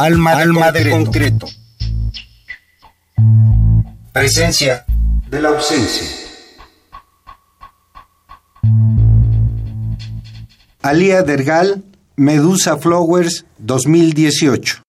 Alma, Alma de, concreto. Presencia de la ausencia. Alía Dergal, Medusa Flowers 2018.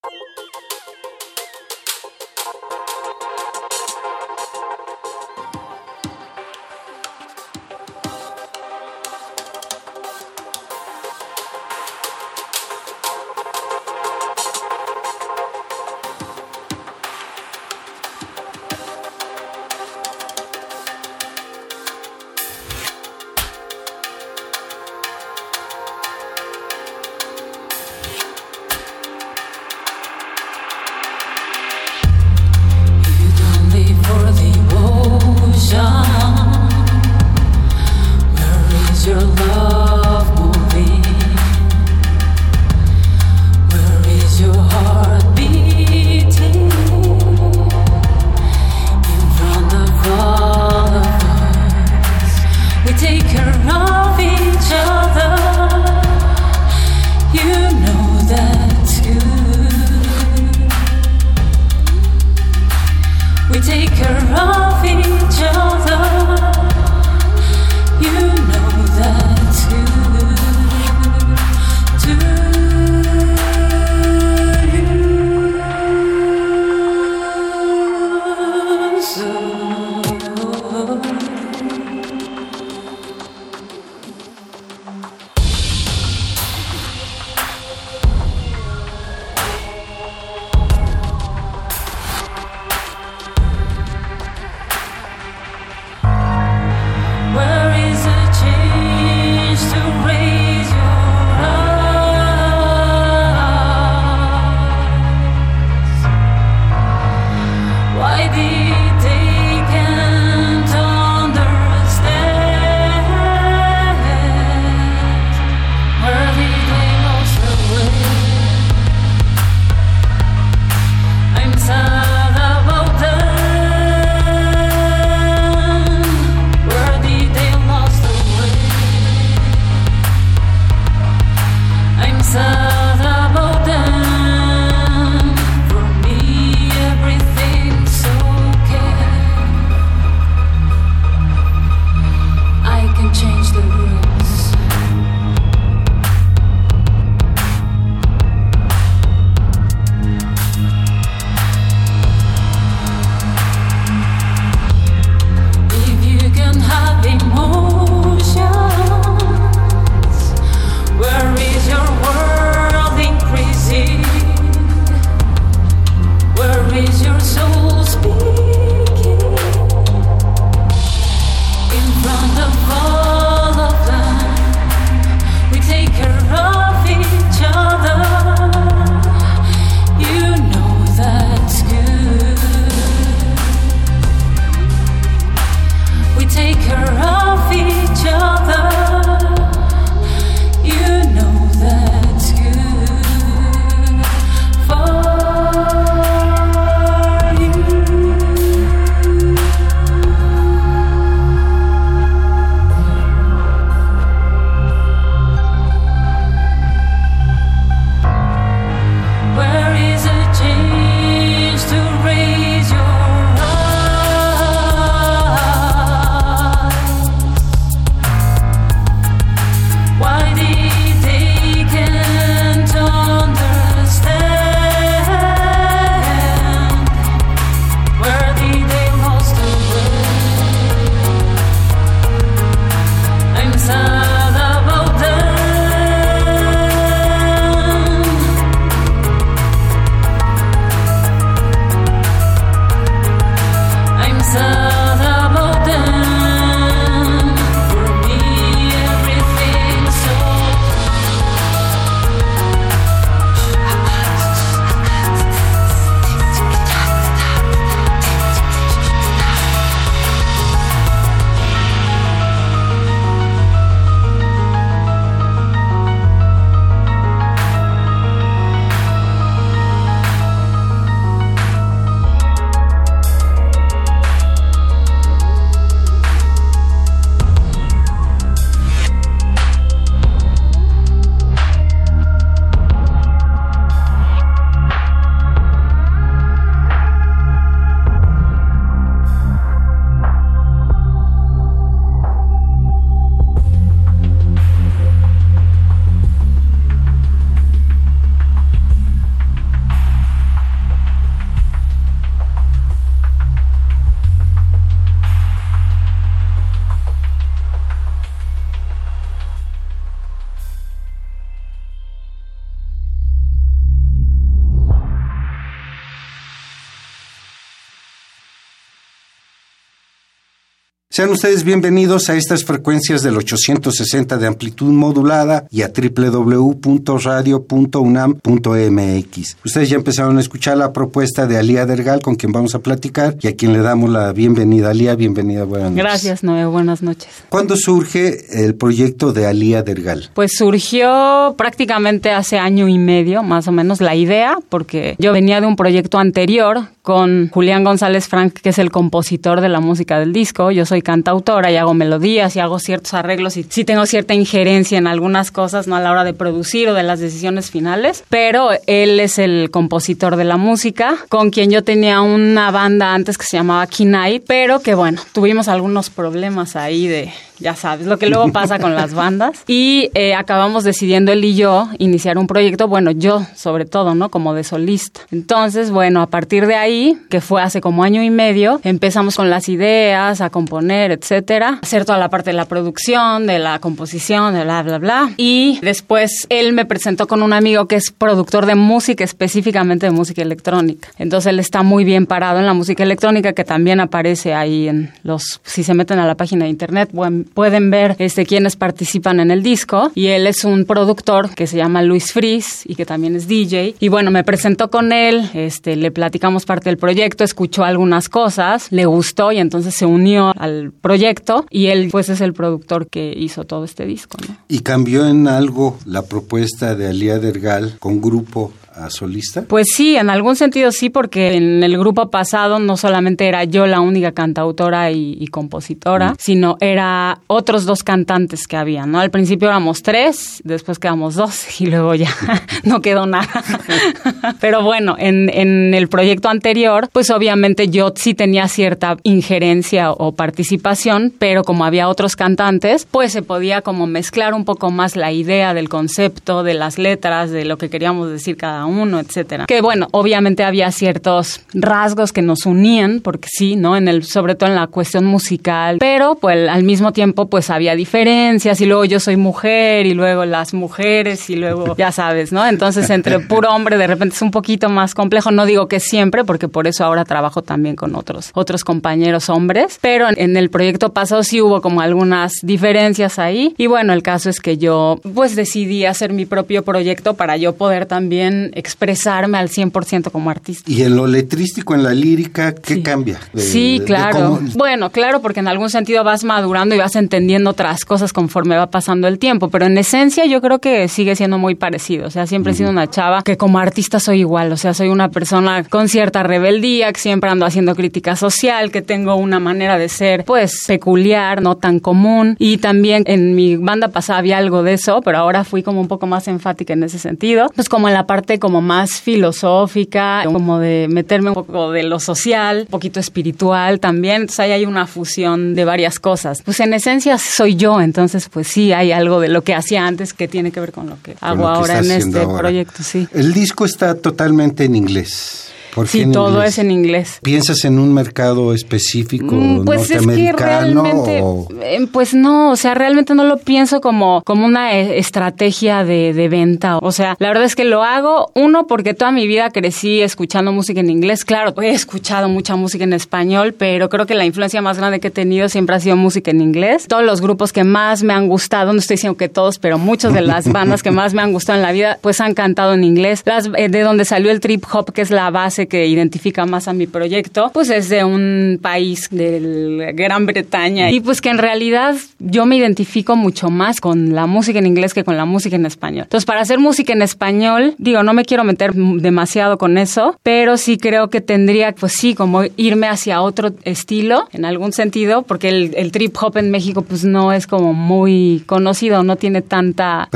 Sean ustedes bienvenidos a estas frecuencias del 860 de amplitud modulada y a www.radio.unam.mx. Ustedes ya empezaron a escuchar la propuesta de Alía Dergal, con quien vamos a platicar y a quien le damos la bienvenida. Alía, bienvenida, buenas noches. Gracias, Noé, buenas noches. ¿Cuándo surge el proyecto de Alía Dergal? Pues surgió prácticamente hace año y medio, más o menos, la idea, porque yo venía de un proyecto anterior con Julián González Frank, que es el compositor de la música del disco. Yo soy cantautora y hago melodías y hago ciertos arreglos y sí tengo cierta injerencia en algunas cosas, no a la hora de producir o de las decisiones finales, pero él es el compositor de la música, con quien yo tenía una banda antes que se llamaba Kinai, pero que bueno, tuvimos algunos problemas ahí de ya sabes, lo que luego pasa con las bandas. Y eh, acabamos decidiendo él y yo iniciar un proyecto, bueno, yo sobre todo, ¿no? Como de solista. Entonces, bueno, a partir de ahí, que fue hace como año y medio, empezamos con las ideas, a componer, etcétera, hacer toda la parte de la producción, de la composición, de bla, bla, bla. Y después él me presentó con un amigo que es productor de música, específicamente de música electrónica. Entonces él está muy bien parado en la música electrónica, que también aparece ahí en los, si se meten a la página de internet, bueno, pueden ver este, quienes participan en el disco. Y él es un productor que se llama Luis Fries y que también es DJ. Y bueno, me presentó con él, este, le platicamos parte del proyecto, escuchó algunas cosas, le gustó y entonces se unió al proyecto y él pues es el productor que hizo todo este disco. ¿Y cambió en algo la propuesta de Alía Dergal con grupo solista? Pues sí, en algún sentido sí, porque en el grupo pasado no solamente era yo la única cantautora y, compositora, mm. sino era otros dos cantantes que había, ¿no? Al principio éramos tres, después quedamos dos y luego ya no quedó nada. Pero bueno, en, en el proyecto anterior, pues obviamente yo sí tenía cierta injerencia o participación, pero como había otros cantantes, pues se podía como mezclar un poco más la idea del concepto, de las letras, de lo que queríamos decir cada uno uno, etcétera. Que bueno, obviamente había ciertos rasgos que nos unían, porque sí, ¿no? En el, sobre todo en la cuestión musical, pero pues al mismo tiempo pues había diferencias y luego yo soy mujer y luego las mujeres y luego ya sabes, ¿no? Entonces entre puro hombre de repente es un poquito más complejo, no digo que siempre, porque por eso ahora trabajo también con otros otros compañeros hombres, pero en el proyecto pasado sí hubo como algunas diferencias ahí y bueno, el caso es que yo pues decidí hacer mi propio proyecto para yo poder también expresarme al 100% como artista. ¿Y en lo letrístico, en la lírica, qué cambia? sí, claro. Bueno, claro, porque en algún sentido vas madurando y vas entendiendo otras cosas conforme va pasando el tiempo, pero en esencia yo creo que sigue siendo muy parecido. O sea, siempre he sido una chava que como artista soy igual. O sea, soy una persona con cierta rebeldía, que siempre ando haciendo crítica social, que tengo una manera de ser, pues, peculiar, no tan común. Y también en mi banda pasada había algo de eso, pero ahora fui como un poco más enfática en ese sentido. Pues como en la parte como más filosófica, como de meterme un poco de lo social, un poquito espiritual también. Entonces ahí hay una fusión de varias cosas. Pues en esencia soy yo, entonces pues sí hay algo de lo que hacía antes que tiene que ver con lo que hago ahora en este proyecto, sí. El disco está totalmente en inglés sí, todo es en inglés. ¿Piensas en un mercado específico mm, pues es que realmente, eh, pues no, o sea, realmente no lo pienso como, como una e, estrategia de, de, venta. O sea, la verdad es que lo hago, uno, porque toda mi vida crecí escuchando música en inglés. Claro, he escuchado mucha música en español, pero creo que la influencia más grande que he tenido siempre ha sido música en inglés. Todos los grupos que más me han gustado, no estoy diciendo que todos, pero muchas de las bandas que más me han gustado en la vida, pues han cantado en inglés. Las, eh, de donde salió el trip hop, que es la base que identifica más a mi proyecto, pues es de un país de Gran Bretaña y pues que en realidad yo me identifico mucho más con la música en inglés que con la música en español. Entonces, para hacer música en español, digo, no me quiero meter demasiado con eso, pero sí creo que tendría, pues sí, como irme hacia otro estilo en algún sentido, porque el, trip hop en México pues no es como muy conocido, no tiene tanta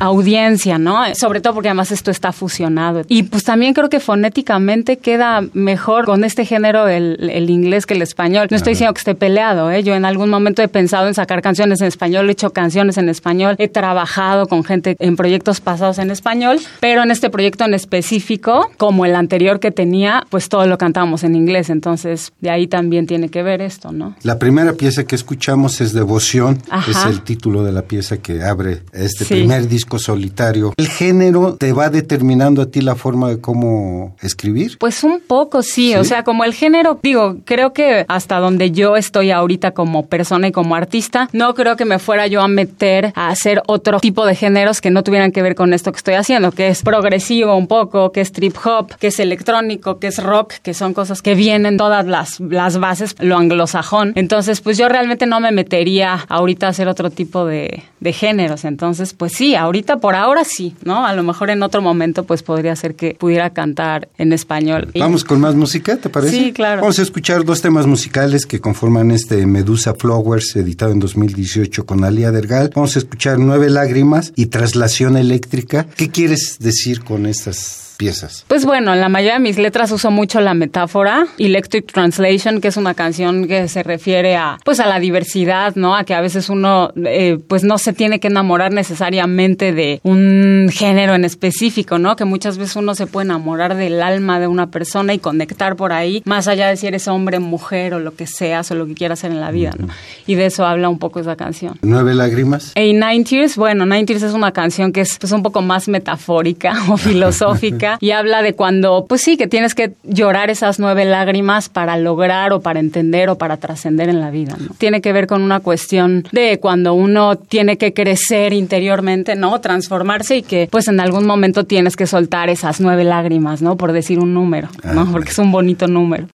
audiencia, ¿no? Sobre todo porque además esto está fusionado. Y pues también creo que fonéticamente queda mejor con este género el, inglés que el español. No estoy diciendo que esté peleado, ¿eh? Yo en algún momento he pensado en sacar canciones en español, he hecho canciones en español, he trabajado con gente en proyectos pasados en español, pero en este proyecto en específico, como el anterior que tenía, pues todo lo cantábamos en inglés. Entonces, de ahí también tiene que ver esto, ¿no? La primera pieza que escuchamos es Devoción, es el título de la pieza que abre este primer disco solitario. ¿El género te va determinando a ti la forma de cómo escribir? Pues un poco sí, o sea, como el género, digo, creo que hasta donde yo estoy ahorita como persona y como artista, no creo que me fuera yo a meter a hacer otro tipo de géneros que no tuvieran que ver con esto que estoy haciendo, que es progresivo un poco, que es trip hop, que es electrónico, que es rock, que son cosas que vienen todas las, las bases, lo anglosajón. Entonces, pues yo realmente no me metería ahorita a hacer otro tipo de, de géneros. Entonces, pues sí, ahorita por ahora sí, ¿no? A lo mejor en otro momento pues podría ser que pudiera cantar en español. Vamos con más música, ¿te parece? Sí, claro. Vamos a escuchar dos temas musicales que conforman este Medusa Flowers, editado en 2018 con Alía Dergal. Vamos a escuchar Nueve Lágrimas y Traslación Eléctrica. ¿Qué quieres decir con estas piezas? Pues bueno, en la mayoría de mis letras uso mucho la metáfora, Electric Translation, que es una canción que se refiere a, pues a la diversidad, ¿no? A que a veces uno, eh, pues no se tiene que enamorar necesariamente de un género en específico, ¿no? Que muchas veces uno se puede enamorar del alma de una persona y conectar por ahí, más allá de si eres hombre, mujer o lo que seas o lo que quieras hacer en la vida, ¿no? Y de eso habla un poco esa canción. Nueve lágrimas. Y Nine Tears, bueno, Nine Tears es una canción que es pues, un poco más metafórica o filosófica y habla de cuando, pues sí, que tienes que llorar esas nueve lágrimas para lograr o para entender o para trascender en la vida. ¿no? Tiene que ver con una cuestión de cuando uno tiene que crecer interiormente, ¿no? Transformarse y que pues en algún momento tienes que soltar esas nueve lágrimas, ¿no? Por decir un número, ¿no? Porque es un bonito número.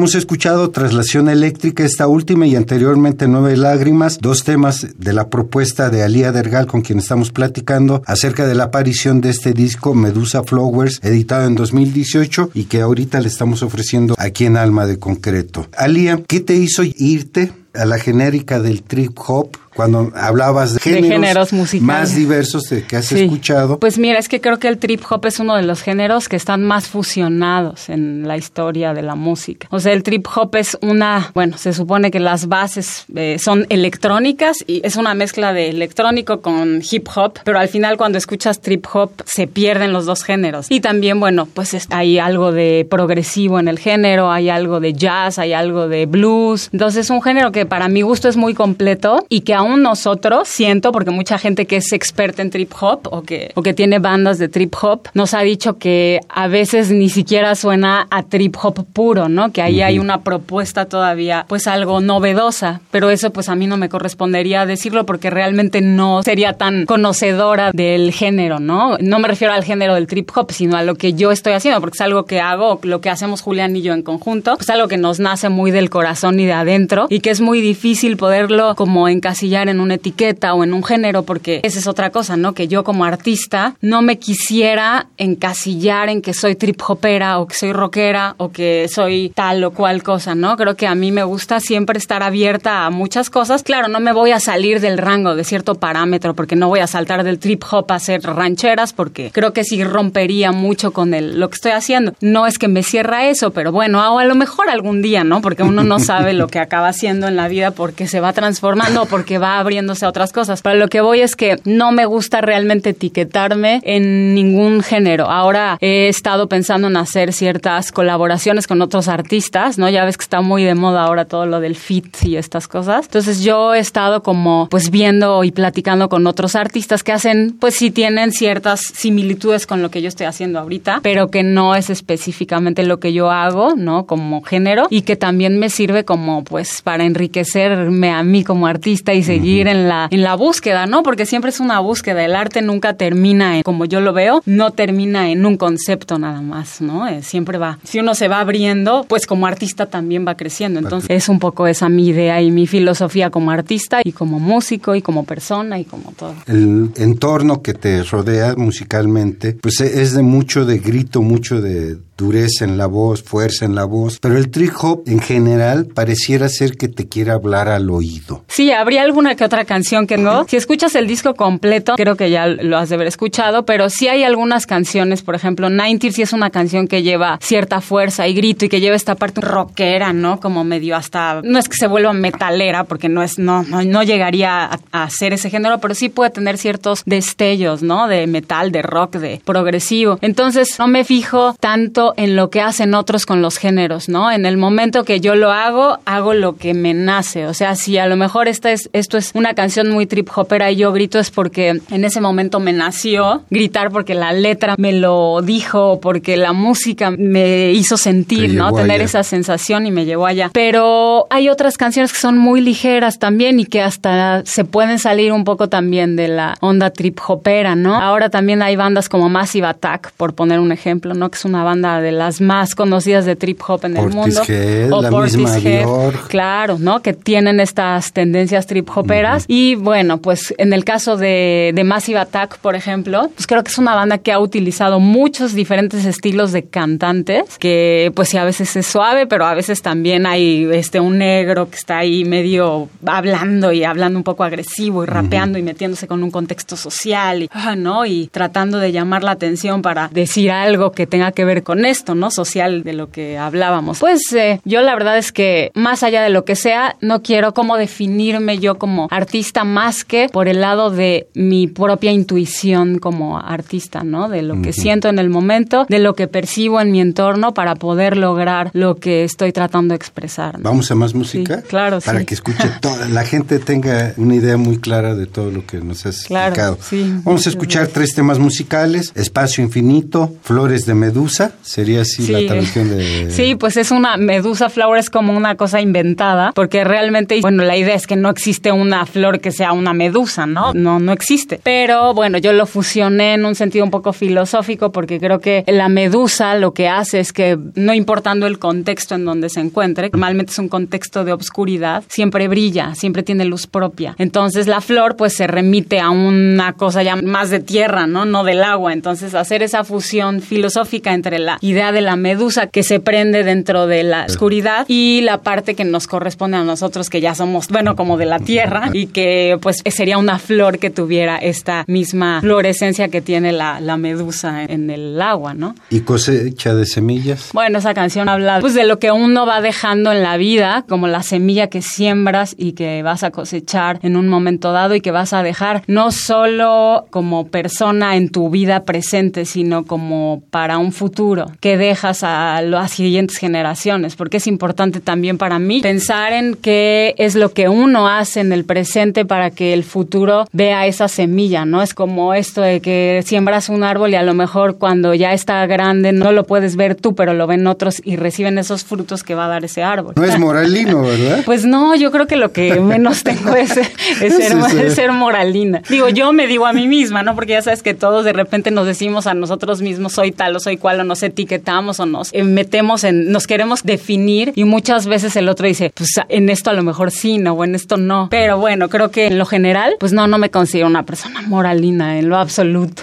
Hemos escuchado Traslación Eléctrica, esta última y anteriormente Nueve Lágrimas, dos temas de la propuesta de Alía Dergal con quien estamos platicando acerca de la aparición de este disco Medusa Flowers, editado en 2018 y que ahorita le estamos ofreciendo aquí en Alma de Concreto. Alía, ¿qué te hizo irte a la genérica del trip hop cuando hablabas de géneros, musicales más diversos de que has escuchado. Pues mira, es que creo que el trip hop es uno de los géneros que están más fusionados en la historia de la música. O sea, el trip hop es una, bueno, se supone que las bases eh, son electrónicas y es una mezcla de electrónico con hip hop, pero al final cuando escuchas trip hop se pierden los dos géneros. Y también, bueno, pues hay algo de progresivo en el género, hay algo de jazz, hay algo de blues. Entonces es un género que para mi gusto es muy completo y que aún nosotros, siento, porque mucha gente que es experta en trip hop o que, o que tiene bandas de trip hop, nos ha dicho que a veces ni siquiera suena a trip hop puro, ¿no? Que ahí hay una propuesta todavía, pues algo novedosa, pero eso pues a mí no me correspondería decirlo porque realmente no sería tan conocedora del género, ¿no? No me refiero al género del trip hop, sino a lo que yo estoy haciendo, porque es algo que hago, lo que hacemos Julián y yo en conjunto, pues algo que nos nace muy del corazón y de adentro y que es muy difícil poderlo como encasillar en una etiqueta o en un género, porque esa es otra cosa, ¿no? Que yo como artista no me quisiera encasillar en que soy trip hopera o que soy rockera o que soy tal o cual cosa, ¿no? Creo que a mí me gusta siempre estar abierta a muchas cosas. Claro, no me voy a salir del rango de cierto parámetro porque no voy a saltar del trip hop a hacer rancheras porque creo que sí rompería mucho con el, lo que estoy haciendo. No es que me cierra eso, pero bueno, a lo mejor algún día, ¿no? Porque uno no sabe lo que acaba haciendo en la vida porque se va transformando, porque va abriéndose a otras cosas. Pero lo que voy es que no me gusta realmente etiquetarme en ningún género. Ahora he estado pensando en hacer ciertas colaboraciones con otros artistas, ¿no? Ya ves que está muy de moda ahora todo lo del fit y estas cosas. Entonces yo he estado como pues viendo y platicando con otros artistas que hacen, pues sí tienen ciertas similitudes con lo que yo estoy haciendo ahorita, pero que no es específicamente lo que yo hago, ¿no? Como género y que también me sirve como pues para enriquecerme a mí como artista y seguir en la, en la búsqueda, ¿no? Porque siempre es una búsqueda. El arte nunca termina, en, como yo lo veo, no termina en un concepto nada más, ¿no? Eh, siempre va. Si uno se va abriendo, pues como artista también va creciendo. Entonces es un poco esa mi idea y mi filosofía como artista y como músico y como persona y como todo. El entorno que te rodea musicalmente, pues es de mucho de grito, mucho de dureza en la voz, fuerza en la voz, pero el trip hop en general pareciera ser que te quiere hablar al oído. Sí, habría algún alguna que otra canción que no. Si escuchas el disco completo, creo que ya lo has de haber escuchado, pero sí hay algunas canciones, por ejemplo, 90 sí es una canción que lleva cierta fuerza y grito y que lleva esta parte rockera, ¿no? Como medio hasta, no es que se vuelva metalera, porque no es, no, no, llegaría a, a ser ese género, pero sí puede tener ciertos destellos, ¿no? De metal, de rock, de progresivo. Entonces, no me fijo tanto en lo que hacen otros con los géneros, ¿no? En el momento que yo lo hago, hago lo que me nace. O sea, si a lo mejor esta es, esto es una canción muy trip hopera y yo grito es porque en ese momento me nació gritar porque la letra me lo dijo, porque la música me hizo sentir, ¿no? Tener esa sensación y me llevó allá. Pero hay otras canciones que son muy ligeras también y que hasta se pueden salir un poco también de la onda trip hopera, ¿no? Ahora también hay bandas como Massive Attack, por poner un ejemplo, ¿no? Que es una banda de las más conocidas de trip hop en el mundo. o la misma Claro, ¿no? Que tienen estas tendencias trip hoperas. Y bueno, pues en el caso de, de Massive Attack, por ejemplo, pues creo que es una banda que ha utilizado muchos diferentes estilos de cantantes, que pues sí, a veces es suave, pero a veces también hay este un negro que está ahí medio hablando y hablando un poco agresivo y rapeando y metiéndose con un contexto social, y, ah, ¿no? Y tratando de llamar la atención para decir algo que tenga que ver con esto, ¿no? Social de lo que hablábamos. Pues eh, yo la verdad es que más allá de lo que sea, no quiero como definirme yo como artista más que por el lado de mi propia intuición como artista, ¿no? De lo que siento en el momento, de lo que percibo en mi entorno para poder lograr lo que estoy tratando de expresar. Vamos a más música. claro, Para que escuche toda, la gente tenga una idea muy clara de todo lo que nos has explicado. Vamos a escuchar tres temas musicales: Espacio Infinito, Flores de Medusa. Sería así la traducción de. Sí, pues es una Medusa Flower es como una cosa inventada, porque realmente, bueno, la idea es que no existe una flor que sea una medusa, ¿no? No, no existe. Pero bueno, yo lo fusioné en un sentido un poco filosófico, porque creo que la medusa lo que hace es que, no importando el contexto en donde se encuentre, normalmente es un contexto de obscuridad, siempre brilla, siempre tiene luz propia. Entonces la flor, pues se remite a una cosa ya más de tierra, ¿no? No del agua. Entonces hacer esa fusión filosófica entre la idea de la medusa que se prende dentro de la oscuridad y la parte que nos corresponde a nosotros que ya somos, bueno, como de la tierra y que pues sería una flor que tuviera esta misma florescencia que tiene la, la medusa en el agua, ¿no? ¿Y cosecha de semillas? Bueno, esa canción habla pues de lo que uno va dejando en la vida, como la semilla que siembras y que vas a cosechar en un momento dado y que vas a dejar no solo como persona en tu vida presente, sino como para un futuro que dejas a las siguientes generaciones, porque es importante también para mí pensar en qué es lo que uno hace en el presente para que el futuro vea esa semilla, ¿no? Es como esto de que siembras un árbol y a lo mejor cuando ya está grande no lo puedes ver tú, pero lo ven otros y reciben esos frutos que va a dar ese árbol. No es moralino, ¿verdad? Pues no, yo creo que lo que menos tengo es, ser, ser moralina. Digo, yo me digo a mí misma, ¿no? Porque ya sabes que todos de repente nos decimos a nosotros mismos soy tal o soy cual o nos etiquetamos o nos eh, metemos en, nos queremos definir y muchas veces el otro dice, pues en esto a lo mejor sí, no, o en esto no. Pero bueno, creo que en lo general, pues no, no me considero una persona moralina en lo absoluto.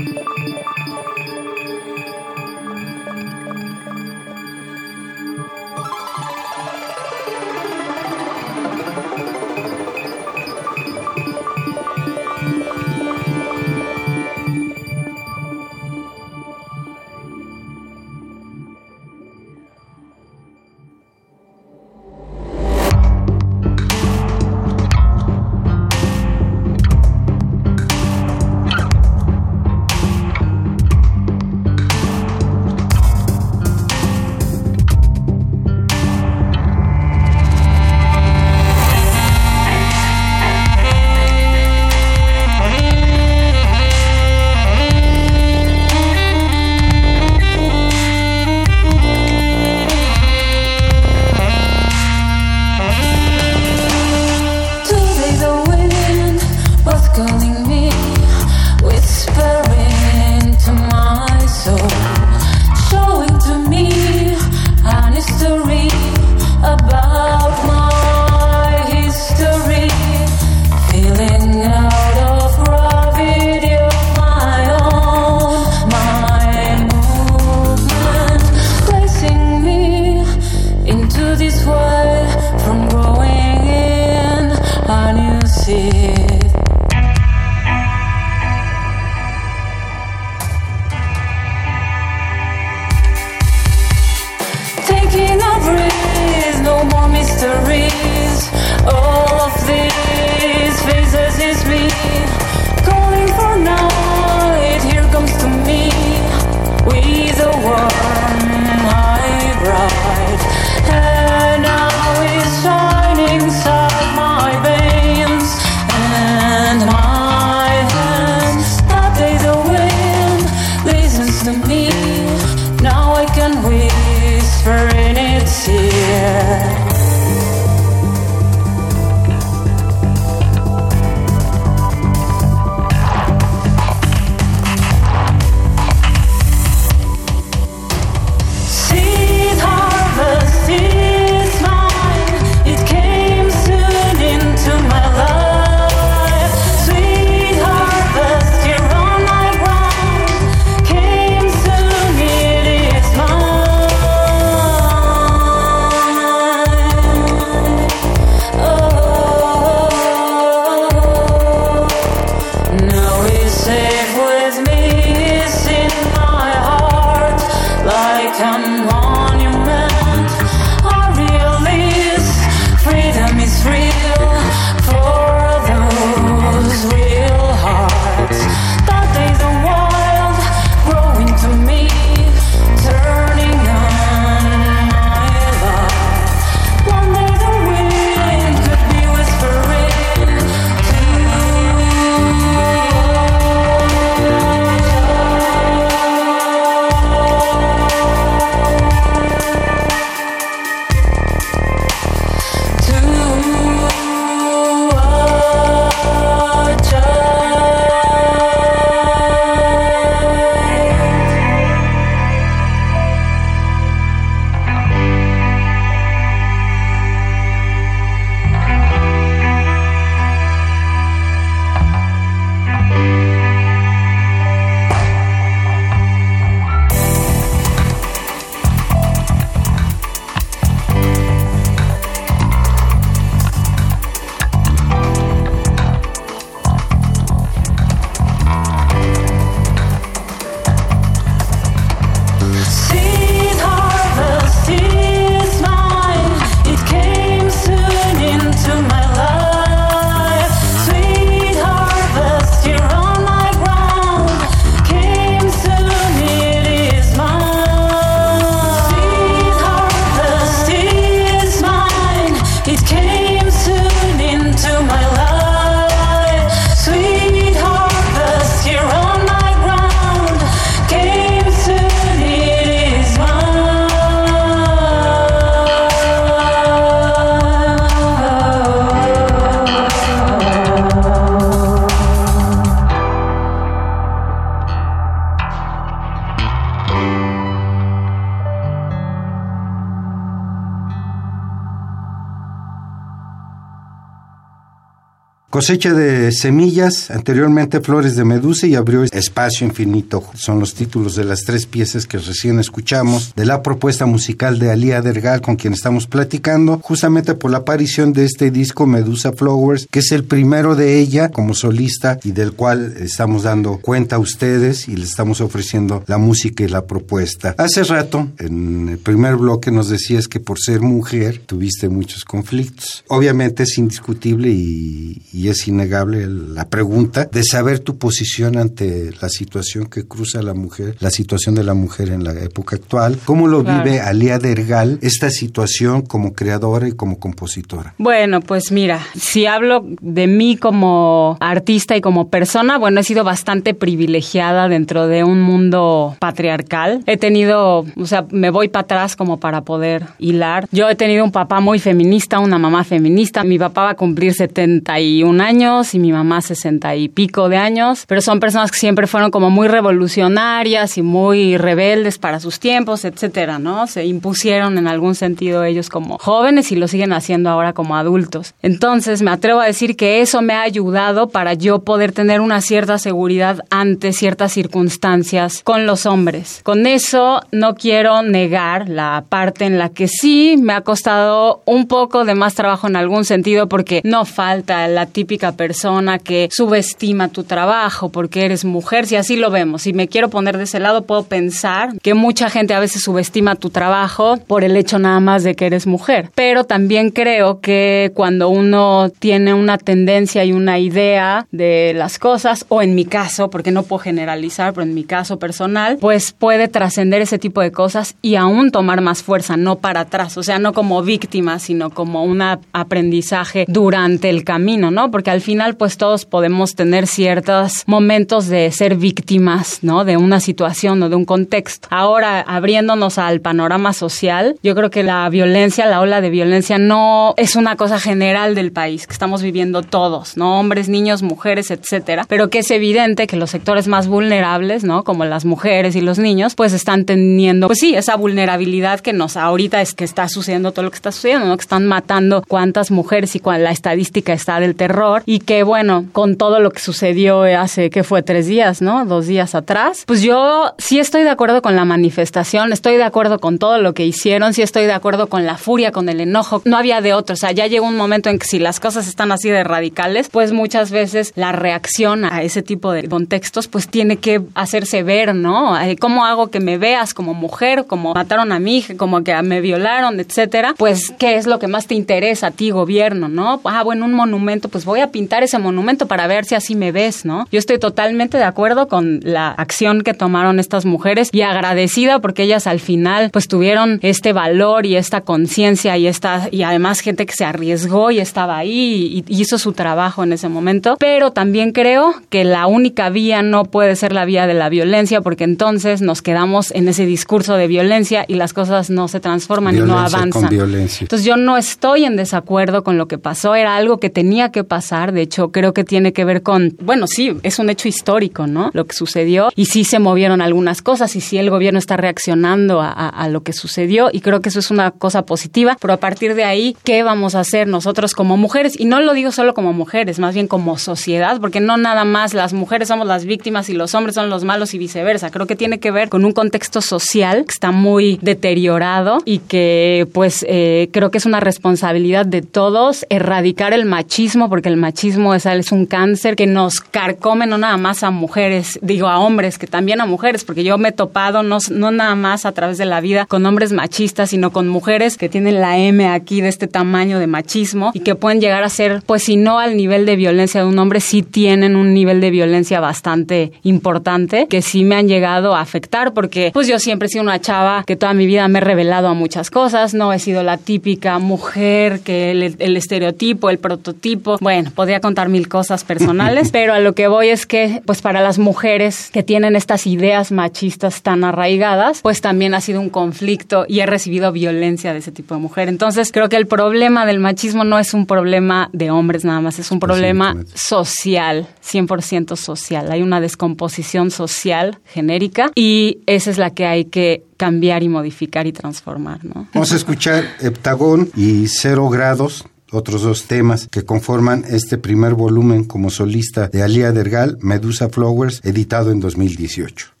Cosecha de semillas, anteriormente Flores de Medusa y abrió Espacio Infinito. Son los títulos de las tres piezas que recién escuchamos de la propuesta musical de Alía Dergal con quien estamos platicando, justamente por la aparición de este disco Medusa Flowers, que es el primero de ella como solista y del cual estamos dando cuenta a ustedes y les estamos ofreciendo la música y la propuesta. Hace rato, en el primer bloque, nos decías que por ser mujer tuviste muchos conflictos. Obviamente es indiscutible y, y es innegable la pregunta de saber tu posición ante la situación que cruza la mujer, la situación de la mujer en la época actual. ¿Cómo lo Claro. vive Alía Dergal esta situación como creadora y como compositora? Bueno, pues mira, si hablo de mí como artista y como persona, bueno, he sido bastante privilegiada dentro de un mundo patriarcal. He tenido, o sea, me voy para atrás como para poder hilar. Yo he tenido un papá muy feminista, una mamá feminista. Mi papá va a cumplir 71 años y mi mamá 60 y pico de años, pero son personas que siempre fueron como muy revolucionarias y muy rebeldes para sus tiempos, etcétera, ¿no? Se impusieron en algún sentido ellos como jóvenes y lo siguen haciendo ahora como adultos. Entonces, me atrevo a decir que eso me ha ayudado para yo poder tener una cierta seguridad ante ciertas circunstancias con los hombres. Con eso no quiero negar la parte en la que sí me ha costado un poco de más trabajo en algún sentido porque no falta la típica típica persona que subestima tu trabajo porque eres mujer, si así lo vemos, si me quiero poner de ese lado, puedo pensar que mucha gente a veces subestima tu trabajo por el hecho nada más de que eres mujer. Pero también creo que cuando uno tiene una tendencia y una idea de las cosas, o en mi caso, porque no puedo generalizar, pero en mi caso personal, pues puede trascender ese tipo de cosas y aún tomar más fuerza, no para atrás, o sea, no como víctima, sino como un aprendizaje durante el camino, ¿no? Porque al final, pues todos podemos tener ciertos momentos de ser víctimas, ¿no? De una situación o de un contexto. Ahora, abriéndonos al panorama social, yo creo que la violencia, la ola de violencia no es una cosa general del país, que estamos viviendo todos, ¿no? Hombres, niños, mujeres, etcétera, pero que es evidente que los sectores más vulnerables, ¿no? Como las mujeres y los niños, pues están teniendo, pues sí, esa vulnerabilidad que nos ahorita es que está sucediendo todo lo que está sucediendo, ¿no? Que están matando cuántas mujeres y cuál la estadística está del terror y que bueno, con todo lo que sucedió hace que fue tres días, ¿no? Dos días atrás, pues yo sí estoy de acuerdo con la manifestación, estoy de acuerdo con todo lo que hicieron, sí estoy de acuerdo con la furia, con el enojo, no había de otro, o sea, ya llegó un momento en que si las cosas están así de radicales, pues muchas veces la reacción a ese tipo de contextos pues tiene que hacerse ver, ¿no? Eh, ¿Cómo hago que me veas como mujer, como mataron a mi hija, como que me violaron, etcétera? Pues, ¿qué es lo que más te interesa a ti, gobierno, no? Ah, bueno, un monumento, pues voy a pintar ese monumento para ver si así me ves, ¿no? Yo estoy totalmente de acuerdo con la acción que tomaron estas mujeres y agradecida porque ellas al final pues tuvieron este valor y esta conciencia y esta y además gente que se arriesgó y estaba ahí y hizo su trabajo en ese momento, pero también creo que la única vía no puede ser la vía de la violencia porque entonces nos quedamos en ese discurso de violencia y las cosas no se transforman y no avanzan. Entonces yo no estoy en desacuerdo con lo que pasó, era algo que tenía que pasar, de hecho creo que tiene que ver con, bueno, sí, es un hecho histórico, ¿no? Lo que sucedió y sí se movieron algunas cosas y sí el gobierno está reaccionando a, a lo que sucedió y creo que eso es una cosa positiva, pero a partir de ahí, ¿qué vamos a hacer nosotros como mujeres? Y no lo digo solo como mujeres, más bien como sociedad, porque no nada más las mujeres somos las víctimas y los hombres son los malos y viceversa. Creo que tiene que ver con un contexto social que está muy deteriorado y que pues eh, creo que es una responsabilidad de todos erradicar el machismo, porque el machismo es, un cáncer que nos carcome no nada más a mujeres, digo a hombres, que también a mujeres, porque yo me he topado no, no nada más a través de la vida con hombres machistas, sino con mujeres que tienen la M aquí de este tamaño de machismo y que pueden llegar a ser, pues si no al nivel de violencia de un hombre, sí tienen un nivel de violencia bastante importante que sí me han llegado a afectar porque pues yo siempre he sido una chava que toda mi vida me he revelado a muchas cosas, no he sido la típica mujer que el, el estereotipo, el prototipo, bueno, podría contar mil cosas personales, pero a lo que voy es que pues para las mujeres que tienen estas ideas machistas tan arraigadas, pues también ha sido un conflicto y he recibido violencia de ese tipo de mujer. Entonces creo que el problema del machismo no es un problema de hombres nada más, es un problema social, 100% social. Hay una descomposición social genérica y esa es la que hay que cambiar y modificar y transformar. ¿no? Vamos a escuchar Heptagón y Cero Grados otros dos temas que conforman este primer volumen como solista de Alia Dergal, Medusa Flowers, editado en 2018.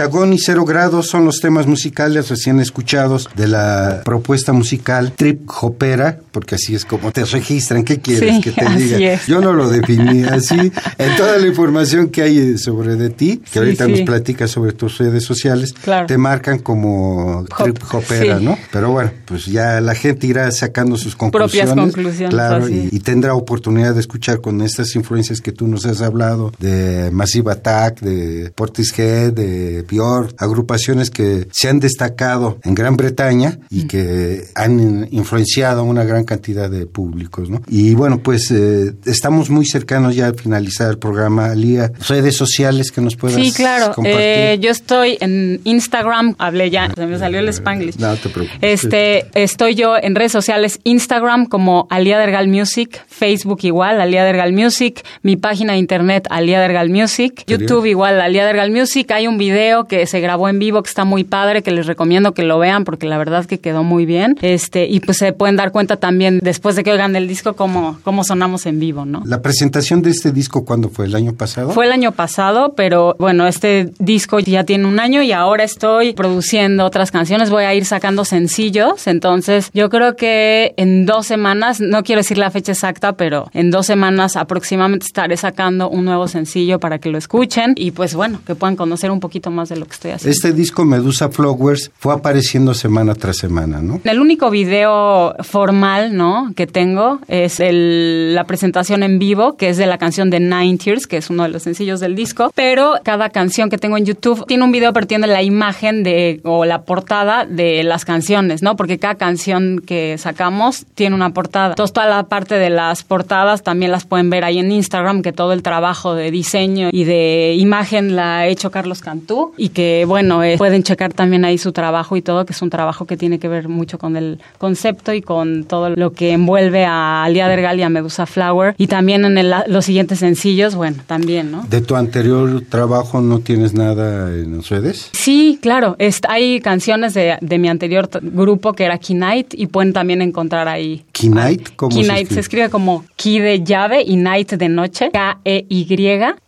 Heptagón y Cero Grados son los temas musicales recién escuchados de la propuesta musical Trip Hopera, porque así es como te registran. ¿Qué quieres Sí, que te diga? es. Yo no lo definí así. En toda la información que hay sobre de ti, que Sí, ahorita sí. nos platicas sobre tus redes sociales, Claro. te marcan como Hop, Trip Hopera. ¿no? Pero bueno, pues ya la gente irá sacando sus conclusiones. Propias conclusiones, Claro, y, y tendrá oportunidad de escuchar con estas influencias que tú nos has hablado de Massive Attack, de Portishead, de Björk, agrupaciones que se han destacado en Gran Bretaña Mm. y que han in- influenciado a una gran cantidad de públicos, ¿no? Y bueno, pues eh, estamos muy cercanos ya a finalizar el programa, Lía. Redes sociales que nos puedas Sí, claro. compartir. Eh, yo estoy en Instagram, hablé ya, se me salió el Spanglish. No te preocupes. Este, estoy yo en redes sociales, Instagram como Alia Dergal Music, Facebook igual, Alia Dergal Music, mi página de internet Alia Dergal Music. YouTube igual, Alia Dergal Music. Hay un video que se grabó en vivo que está muy padre, que les recomiendo que lo vean porque la verdad que quedó muy bien. Este, y pues se pueden dar cuenta también después de que oigan el disco cómo, cómo sonamos en vivo, ¿no? La presentación de este disco, ¿cuándo fue? ¿El año pasado? Fue el año pasado, pero bueno, este disco ya tiene un año y ahora estoy produciendo otras canciones. Voy a ir sacando sencillos. Entonces, yo creo que en dos semanas, no quiero decir la fecha exacta, pero en dos semanas aproximadamente estaré sacando un nuevo sencillo para que lo escuchen y pues bueno, que puedan conocer un poquito más de lo que estoy haciendo. Este disco Medusa Flowers fue apareciendo semana tras semana, ¿no? El único video formal, ¿no? Que tengo es el- la presentación en vivo, que es de la canción de Nine Tears, que es uno de los sencillos del disco. Pero cada canción que tengo en YouTube tiene un video, pero tiene la imagen de o la portada de las canciones, ¿no? Porque cada canción que sacamos tiene una portada. Entonces toda la parte de las portadas también las pueden ver ahí en Instagram, que todo el trabajo de diseño y de imagen la ha hecho Carlos Cantú y que bueno, eh, pueden checar también ahí su trabajo y todo, que es un trabajo que tiene que ver mucho con el concepto y con todo lo que envuelve a Alia Dergal y a Medusa Flower y también en el- los siguientes sencillos, bueno, también, ¿no? ¿De tu anterior trabajo no tienes nada en redes? Sí, claro. hay canciones de, de mi anterior grupo que era Key Night y pueden también encontrar ahí. Key Night, ¿cómo Key se se escribe como Key de llave y Night de noche.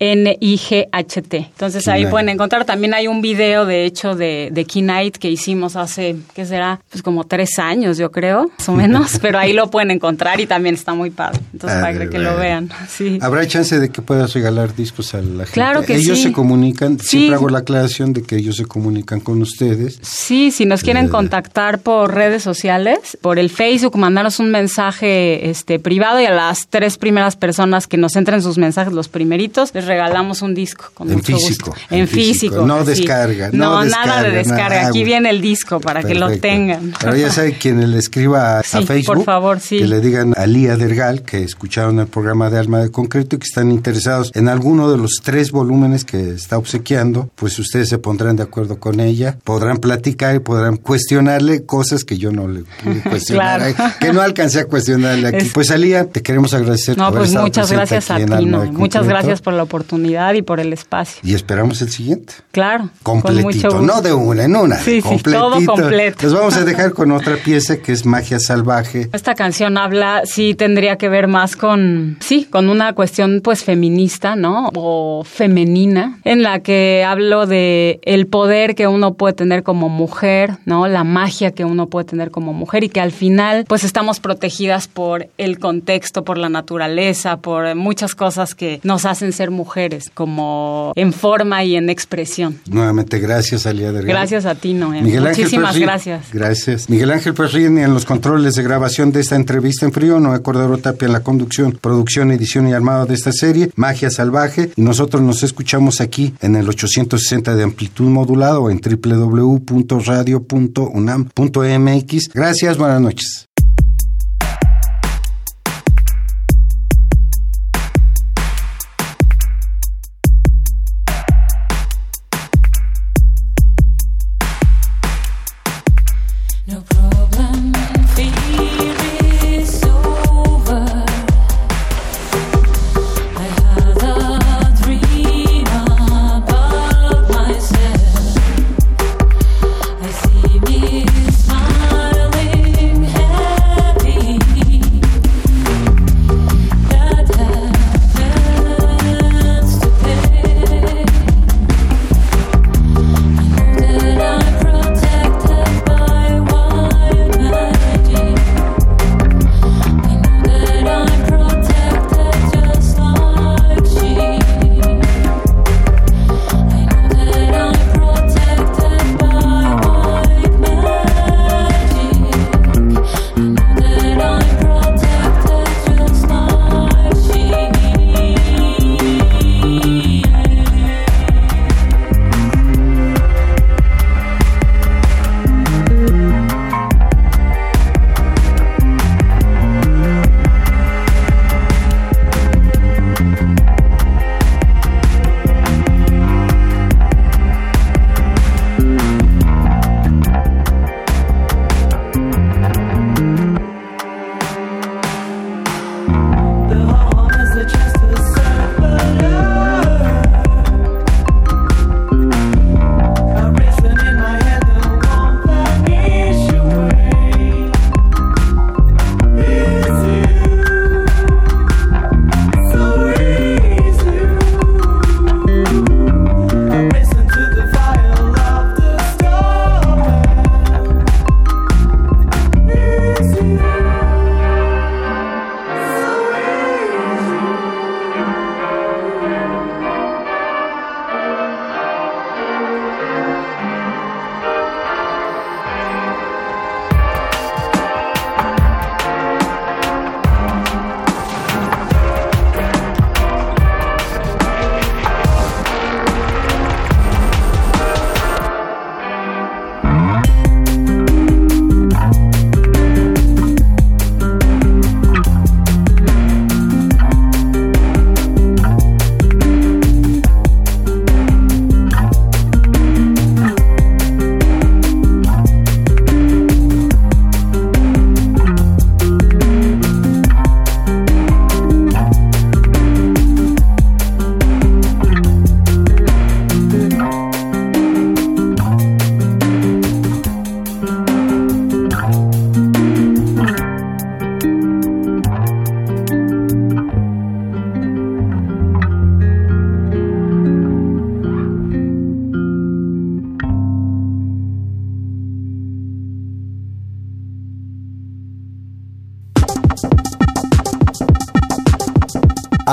K-E-Y-N-I-G-H-T. Entonces ahí pueden encontrar. También hay un video, de hecho, de, de Key Night que hicimos hace, ¿qué será? Pues como tres años, yo creo, más o menos. Pero ahí lo pueden encontrar y también está muy padre. Entonces, Ah, para que lo vean. Sí. ¿Habrá chance de que puedas regalar discos a la gente? Claro que ellos sí. se comunican, Sí. siempre hago la aclaración de que ellos se comunican con ustedes. Sí, si nos quieren Eh. contactar por redes sociales, por el Facebook, mandarnos un mensaje este privado y a las tres primeras personas que nos entren sus mensajes, los primeritos, les regalamos un disco con En mucho físico, gusto. en En, físico, físico. no descarga, no No, nada de descarga. nada, Aquí viene el disco para que lo tengan. Pero ya sabe quien le escriba a, Facebook, por favor, sí. que le digan a Lía Dergal que escucharon el programa de Alma de Concreto y que están interesados en alguno de los tres volúmenes que está obsequiando, pues ustedes se pondrán de acuerdo con ella, podrán platicar y podrán cuestionarle cosas que yo no le pude cuestionar, Claro. que no alcancé a cuestionarle aquí. Es- Pues Alía, te queremos agradecer No, pues muchas gracias a ti, no. Muchas gracias por la oportunidad y por el espacio. Y esperamos el siguiente. Claro. con mucho Completito, gusto. no de una en una, Sí, sí, completito. todo completo. Les vamos a dejar con otra pieza que es Magia Salvaje. Esta canción habla, sí, tendría que ver más con, sí, con una cuestión pues feminista, ¿no? O femenina, en la que hablo de el poder que uno puede tener como mujer, ¿no? La magia que uno puede tener como mujer y que al final pues estamos protegidas por el contexto, por la naturaleza, por muchas cosas que nos hacen ser mujeres, como en forma y en expresión. Nuevamente, gracias, Alía Delgado. Gracias a ti, Noé. Miguel Ángel Muchísimas Perrín. gracias. Gracias. Miguel Ángel Perrín en los controles de grabación de esta entrevista en frío, Noé Cordero Tapia en la conducción, producción, edición y armado de esta serie, Magia Salvaje, y nosotros nos escuchamos aquí en el 860 de amplitud modulada o en www.radio.unam.mx. Gracias, buenas noches.